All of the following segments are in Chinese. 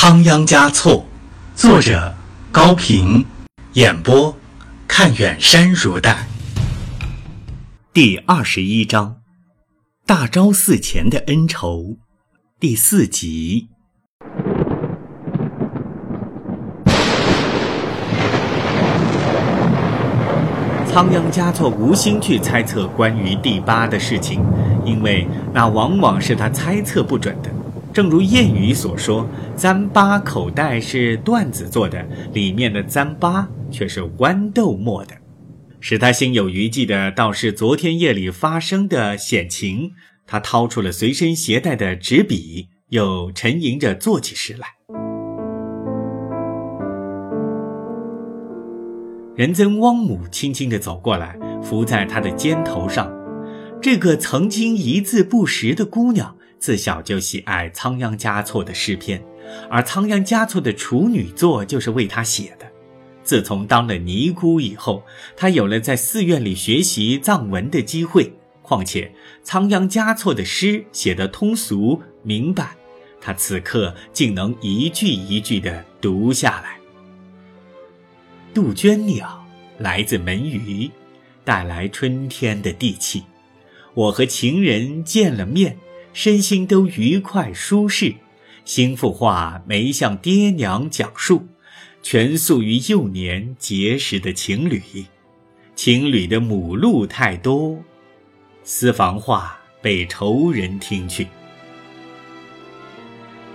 仓央嘉措，作者高平，演播看远山如黛。第二十一章，大昭寺前的恩仇，第四集。仓央嘉措无心去猜测关于第八的事情，因为那往往是他猜测不准的。正如谚语所说：“糌粑口袋是缎子做的，里面的糌粑却是豌豆磨的。”使他心有余悸的，倒是昨天夜里发生的险情。他掏出了随身携带的纸笔，又沉吟着做起诗来。仁增汪母轻轻地走过来，伏在他的肩头上。这个曾经一字不识的姑娘，自小就喜爱仓央嘉措的诗篇，而仓央嘉措的处女作就是为他写的。自从当了尼姑以后，他有了在寺院里学习藏文的机会。况且仓央嘉措的诗写得通俗明白，他此刻竟能一句一句地读下来。杜鹃鸟来自门隅，带来春天的地气。我和情人见了面，身心都愉快舒适。心腹话没向爹娘讲述，全诉于幼年结识的情侣。情侣的母鹿太多，私房话被仇人听去。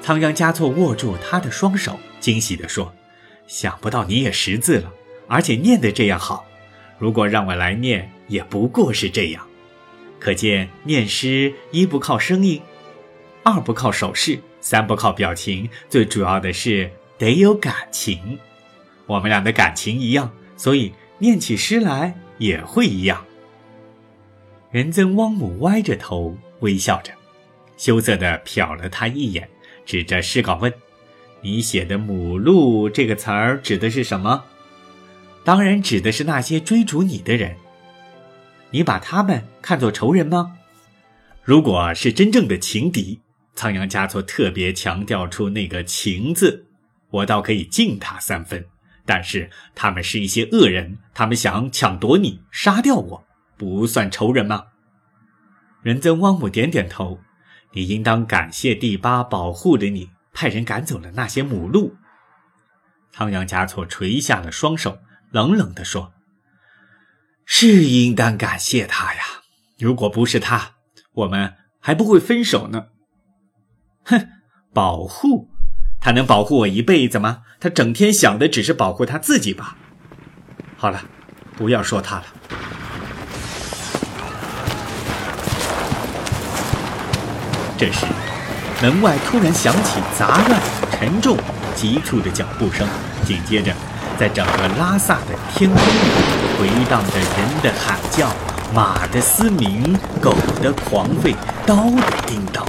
仓央嘉措握住他的双手，惊喜地说。想不到你也识字了，而且念得这样好。如果让我来念，也不过是这样。可见念诗一不靠声音，二不靠手势，三不靠表情，最主要的是得有感情。我们俩的感情一样，所以念起诗来也会一样。仁增汪母歪着头微笑着，羞涩地瞟了他一眼，指着诗稿问。你写的“母鹿”这个词儿指的是什么？当然指的是那些追逐你的人。你把他们看作仇人吗？如果是真正的情敌，仓央嘉措特别强调出那个“情”字，我倒可以敬他三分。但是他们是一些恶人，他们想抢夺你，杀掉我，不算仇人吗？仁增汪姆点点头。你应当感谢第八保护了你。派人赶走了那些母鹿。仓央嘉措垂下了双手，冷冷地说：“是应当感谢他呀！如果不是他，我们还不会分手呢。”哼，保护他能保护我一辈子吗？他整天想的只是保护他自己吧。好了，不要说他了。这时。门外突然响起杂乱、沉重、急促的脚步声，紧接着，在整个拉萨的天空里回荡着人的喊叫、马的嘶鸣、狗的狂吠、刀的叮当。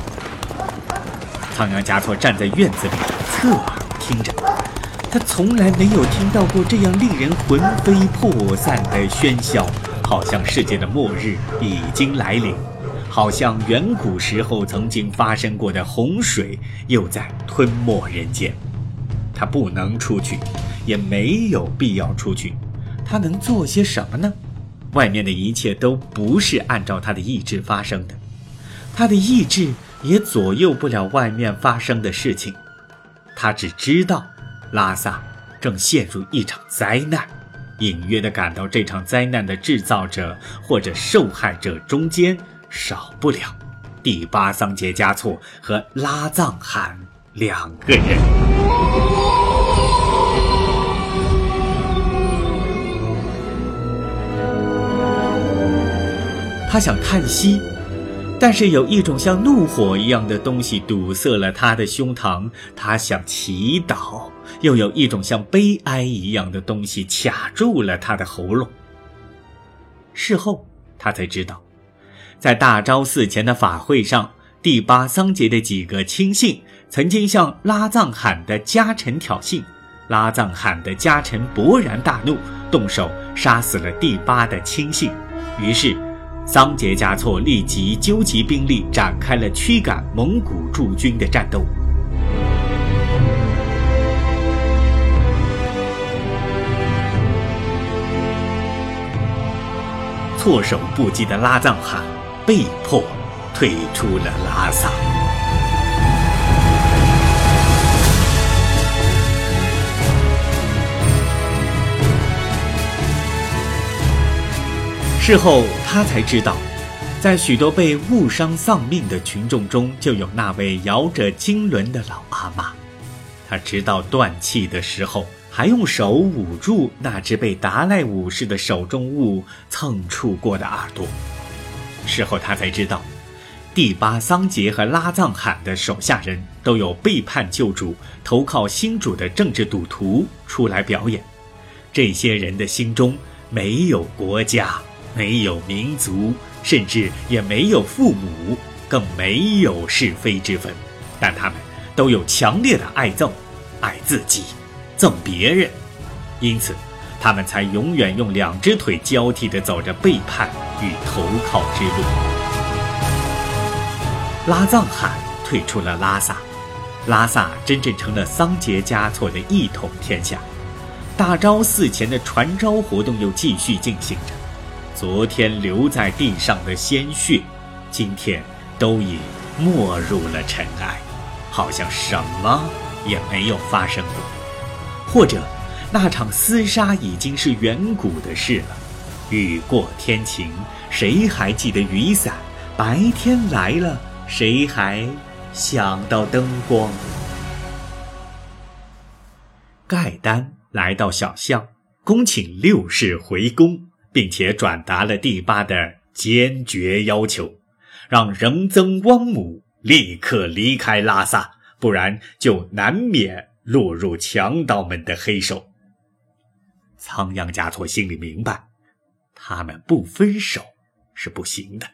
仓央嘉措站在院子里，侧耳听着，他从来没有听到过这样令人魂飞魄散的喧嚣，好像世界的末日已经来临。好像远古时候曾经发生过的洪水又在吞没人间，他不能出去，也没有必要出去。他能做些什么呢？外面的一切都不是按照他的意志发生的，他的意志也左右不了外面发生的事情。他只知道，拉萨正陷入一场灾难，隐约地感到这场灾难的制造者或者受害者中间。少不了第八桑杰嘉措和拉藏汗两个人。他想叹息，但是有一种像怒火一样的东西堵塞了他的胸膛。他想祈祷，又有一种像悲哀一样的东西卡住了他的喉咙。事后他才知道。在大昭寺前的法会上，第八桑杰的几个亲信曾经向拉藏汗的家臣挑衅，拉藏汗的家臣勃然大怒，动手杀死了第八的亲信。于是，桑杰加措立即纠集兵力展开了驱赶蒙古驻军的战斗。措手不及的拉藏汗被迫退出了拉萨。事后他才知道，在许多被误伤丧命的群众中，就有那位摇着经轮的老阿妈。他直到断气的时候，还用手捂住那只被达赖武士的手中物蹭触过的耳朵。事后他才知道，第八桑杰和拉藏罕的手下人都有背叛旧主、投靠新主的政治赌徒出来表演。这些人的心中没有国家。没有民族，甚至也没有父母，更没有是非之分，但他们都有强烈的爱憎，爱自己，憎别人，因此，他们才永远用两只腿交替地走着背叛与投靠之路。拉藏汗退出了拉萨，拉萨真正成了桑杰嘉措的一统天下，大昭寺前的传召活动又继续进行着。昨天留在地上的鲜血，今天都已没入了尘埃，好像什么也没有发生过。或者，那场厮杀已经是远古的事了。雨过天晴，谁还记得雨伞？白天来了，谁还想到灯光？盖丹来到小巷，恭请六世回宫。并且转达了帝八的坚决要求，让仁增汪姆立刻离开拉萨，不然就难免落入强盗们的黑手。仓央嘉措心里明白，他们不分手是不行的。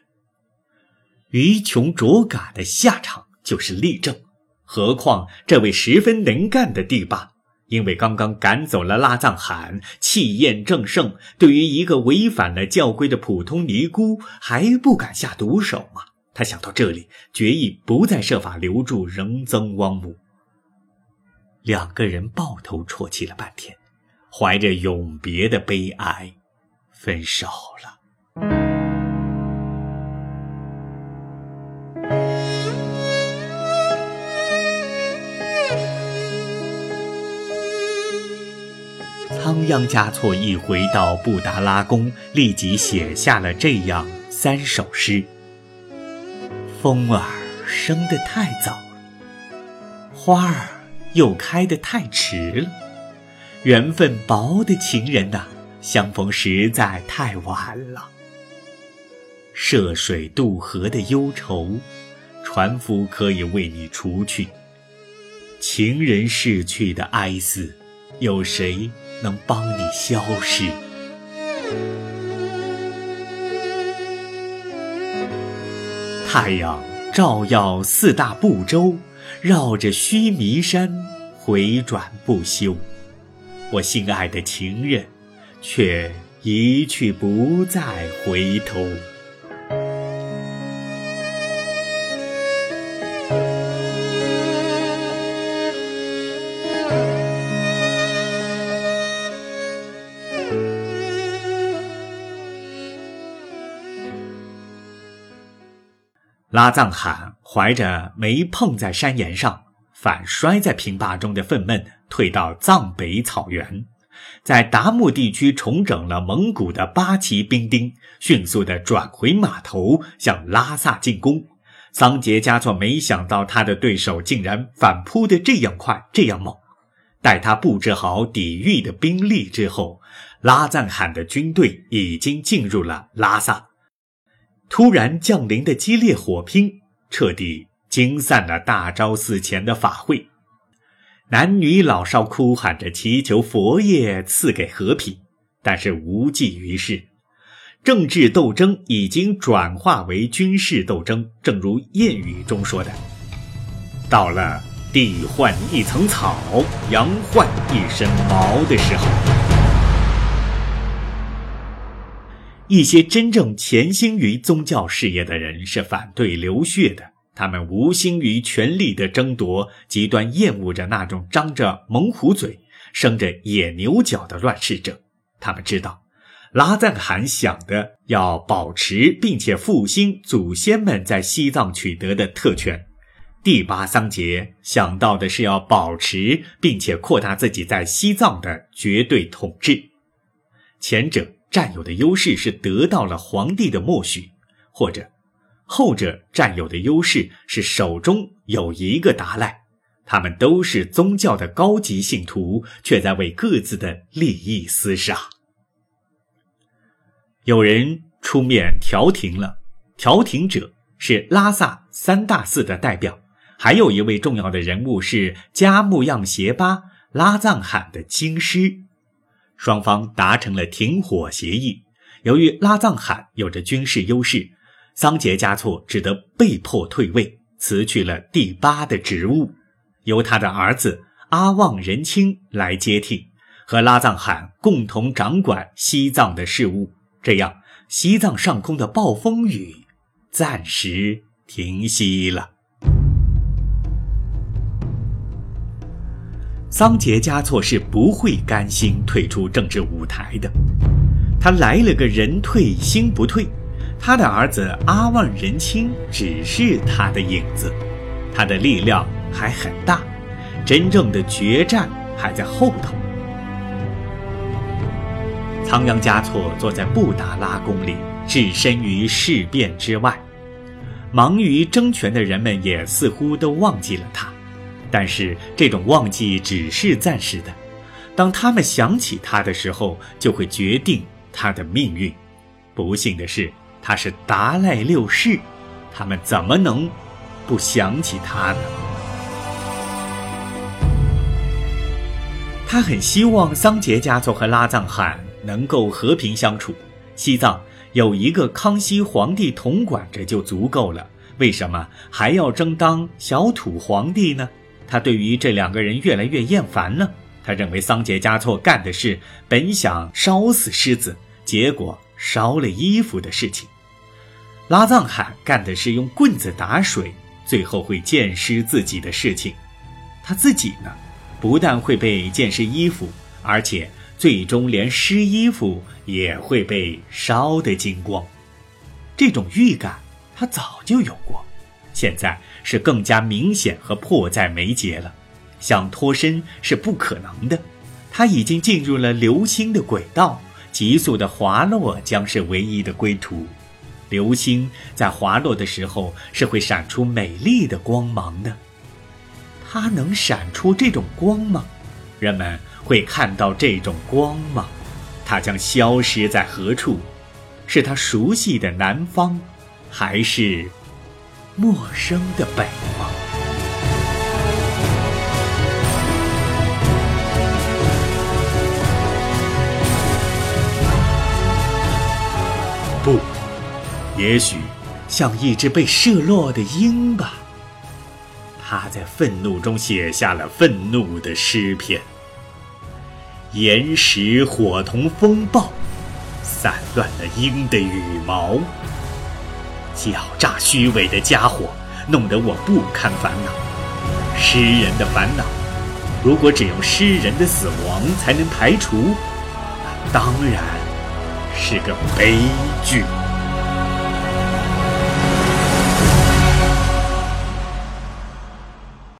愚穷卓嘎的下场就是立正，何况这位十分能干的帝霸。因为刚刚赶走了拉藏汗，气焰正盛，对于一个违反了教规的普通尼姑，还不敢下毒手吗？他想到这里，决意不再设法留住仁增汪姆。两个人抱头啜泣了半天，怀着永别的悲哀，分手了。仓央嘉措一回到布达拉宫，立即写下了这样三首诗：风儿生得太早，花儿又开得太迟了，缘分薄的情人呐，相逢实在太晚了。涉水渡河的忧愁，船夫可以为你除去；情人逝去的哀思，有谁？能帮你消失。太阳照耀四大部洲，绕着须弥山回转不休。我心爱的情人，却一去不再回头。拉藏汗怀着没碰在山岩上，反摔在平坝中的愤懑，退到藏北草原，在达木地区重整了蒙古的八旗兵丁，迅速地转回码头，向拉萨进攻。桑杰嘉措没想到他的对手竟然反扑得这样快，这样猛。待他布置好抵御的兵力之后，拉藏汗的军队已经进入了拉萨。突然降临的激烈火拼，彻底惊散了大昭寺前的法会。男女老少哭喊着祈求佛爷赐给和平，但是无济于事。政治斗争已经转化为军事斗争，正如谚语中说的：“到了地换一层草，羊换一身毛的时候。”一些真正潜心于宗教事业的人是反对流血的，他们无心于权力的争夺，极端厌恶着那种张着猛虎嘴、生着野牛角的乱世者。他们知道，拉赞罕想的要保持并且复兴祖先们在西藏取得的特权，第八桑杰想到的是要保持并且扩大自己在西藏的绝对统治。前者占有的优势是得到了皇帝的默许，或者后者占有的优势是手中有一个达赖。他们都是宗教的高级信徒，却在为各自的利益厮杀。有人出面调停了，调停者是拉萨三大寺的代表，还有一位重要的人物是加木样协巴拉藏罕的经师。双方达成了停火协议。由于拉藏罕有着军事优势，桑杰嘉措只得被迫退位，辞去了第八的职务，由他的儿子阿旺仁青来接替，和拉藏罕共同掌管西藏的事务。这样，西藏上空的暴风雨暂时停息了。桑杰嘉措是不会甘心退出政治舞台的，他来了个人退心不退。他的儿子阿旺仁清只是他的影子，他的力量还很大，真正的决战还在后头。仓央嘉措坐在布达拉宫里，置身于事变之外。忙于争权的人们也似乎都忘记了他，但是这种忘记只是暂时的。当他们想起他的时候，就会决定他的命运。不幸的是，他是达赖六世，他们怎么能不想起他呢？他很希望桑杰家族和拉藏汗。能够和平相处，西藏有一个康熙皇帝统管着就足够了，为什么还要争当小土皇帝呢？他对于这两个人越来越厌烦了。他认为桑杰嘉措干的是本想烧死狮子，结果烧了衣服的事情；拉藏汗干的是用棍子打水，最后会溅湿自己的事情。他自己呢，不但会被溅湿衣服，而且。最终连湿衣服也会被烧得精光，这种预感他早就有过，现在是更加明显和迫在眉睫了。想脱身是不可能的，他已经进入了流星的轨道，急速的滑落将是唯一的归途。流星在滑落的时候是会闪出美丽的光芒的，它能闪出这种光吗？人们。会看到这种光吗？它将消失在何处？是他熟悉的南方，还是陌生的北方？不，也许像一只被射落的鹰吧。他在愤怒中写下了愤怒的诗篇。岩石火同风暴，散乱了鹰的羽毛。狡诈虚伪的家伙，弄得我不堪烦恼。诗人的烦恼，如果只用诗人的死亡才能排除，当然是个悲剧。